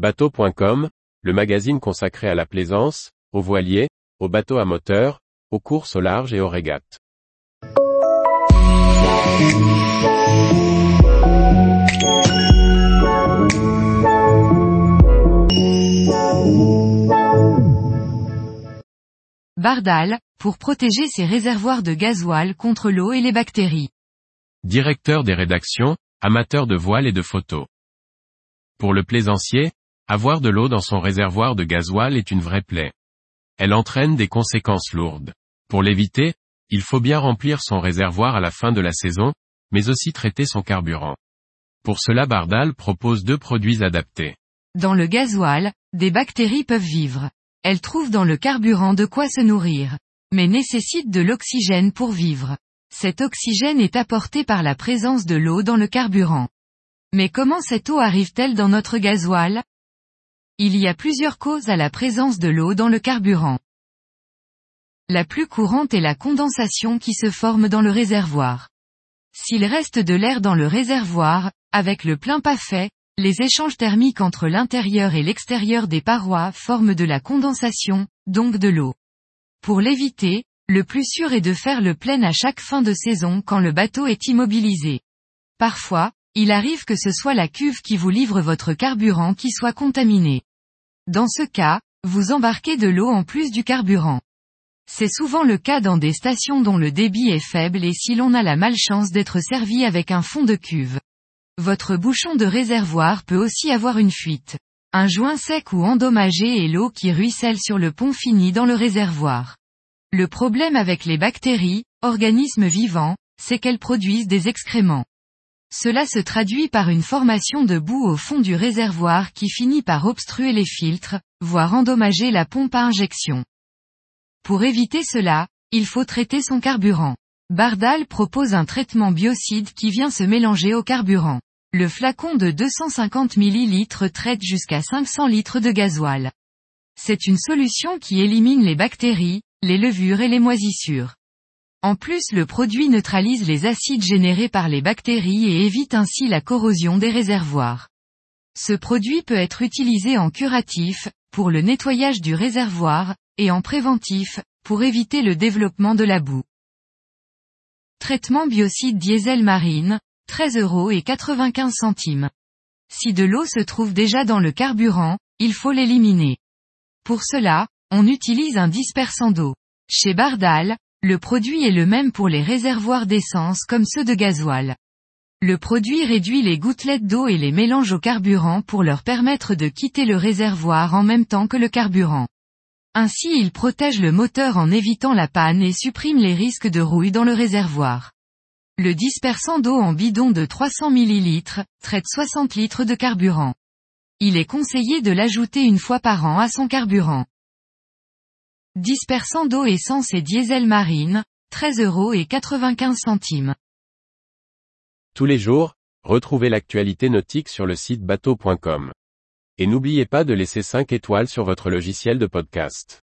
Bateau.com, le magazine consacré à la plaisance, aux voiliers, aux bateaux à moteur, aux courses au large et aux régates. Bardal, pour protéger ses réservoirs de gasoil contre l'eau et les bactéries. Directeur des rédactions, amateur de voiles et de photos. Pour le plaisancier, avoir de l'eau dans son réservoir de gasoil est une vraie plaie. Elle entraîne des conséquences lourdes. Pour l'éviter, il faut bien remplir son réservoir à la fin de la saison, mais aussi traiter son carburant. Pour cela Bardal propose deux produits adaptés. Dans le gasoil, des bactéries peuvent vivre. Elles trouvent dans le carburant de quoi se nourrir, mais nécessitent de l'oxygène pour vivre. Cet oxygène est apporté par la présence de l'eau dans le carburant. Mais comment cette eau arrive-t-elle dans notre gasoil? Il y a plusieurs causes à la présence de l'eau dans le carburant. La plus courante est la condensation qui se forme dans le réservoir. S'il reste de l'air dans le réservoir, avec le plein pas fait, les échanges thermiques entre l'intérieur et l'extérieur des parois forment de la condensation, donc de l'eau. Pour l'éviter, le plus sûr est de faire le plein à chaque fin de saison quand le bateau est immobilisé. Parfois, il arrive que ce soit la cuve qui vous livre votre carburant qui soit contaminée. Dans ce cas, vous embarquez de l'eau en plus du carburant. C'est souvent le cas dans des stations dont le débit est faible et si l'on a la malchance d'être servi avec un fond de cuve. Votre bouchon de réservoir peut aussi avoir une fuite. Un joint sec ou endommagé et l'eau qui ruisselle sur le pont fini dans le réservoir. Le problème avec les bactéries, organismes vivants, c'est qu'elles produisent des excréments. Cela se traduit par une formation de boue au fond du réservoir qui finit par obstruer les filtres, voire endommager la pompe à injection. Pour éviter cela, il faut traiter son carburant. Bardal propose un traitement biocide qui vient se mélanger au carburant. Le flacon de 250 ml traite jusqu'à 500 litres de gasoil. C'est une solution qui élimine les bactéries, les levures et les moisissures. En plus le produit neutralise les acides générés par les bactéries et évite ainsi la corrosion des réservoirs. Ce produit peut être utilisé en curatif, pour le nettoyage du réservoir, et en préventif, pour éviter le développement de la boue. Traitement biocide diesel marine, 13 euros et 95 centimes. Si de l'eau se trouve déjà dans le carburant, il faut l'éliminer. Pour cela, on utilise un dispersant d'eau. Chez Bardal, le produit est le même pour les réservoirs d'essence comme ceux de gasoil. Le produit réduit les gouttelettes d'eau et les mélange au carburant pour leur permettre de quitter le réservoir en même temps que le carburant. Ainsi il protège le moteur en évitant la panne et supprime les risques de rouille dans le réservoir. Le dispersant d'eau en bidon de 300 ml, traite 60 litres de carburant. Il est conseillé de l'ajouter une fois par an à son carburant. Dispersant d'eau essence et diesel marine, 13 euros et 95 centimes. Tous les jours, retrouvez l'actualité nautique sur le site bateau.com. Et n'oubliez pas de laisser 5 étoiles sur votre logiciel de podcast.